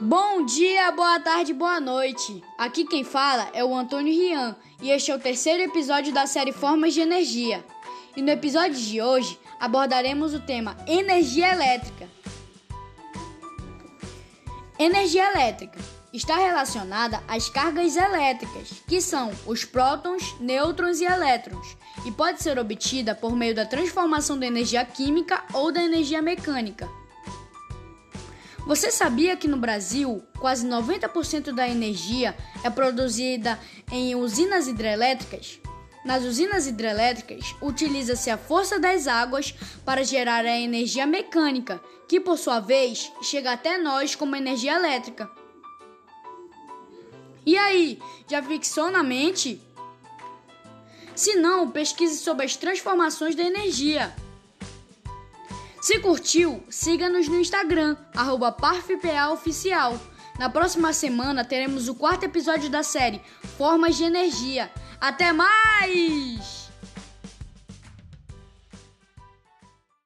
Bom dia, boa tarde, boa noite. Aqui quem fala é o Antônio Rian e este é o terceiro episódio da série Formas de Energia. E no episódio de hoje abordaremos o tema energia elétrica. Energia elétrica está relacionada às cargas elétricas, que são os prótons, nêutrons e elétrons, e pode ser obtida por meio da transformação da energia química ou da energia mecânica. Você sabia que no Brasil quase 90% da energia é produzida em usinas hidrelétricas? Nas usinas hidrelétricas, utiliza-se a força das águas para gerar a energia mecânica, que por sua vez chega até nós como energia elétrica. E aí, já fixou na mente? Se não, pesquise sobre as transformações da energia. Se curtiu, siga-nos no Instagram, parfpaoficial. Na próxima semana teremos o quarto episódio da série Formas de Energia. Até mais!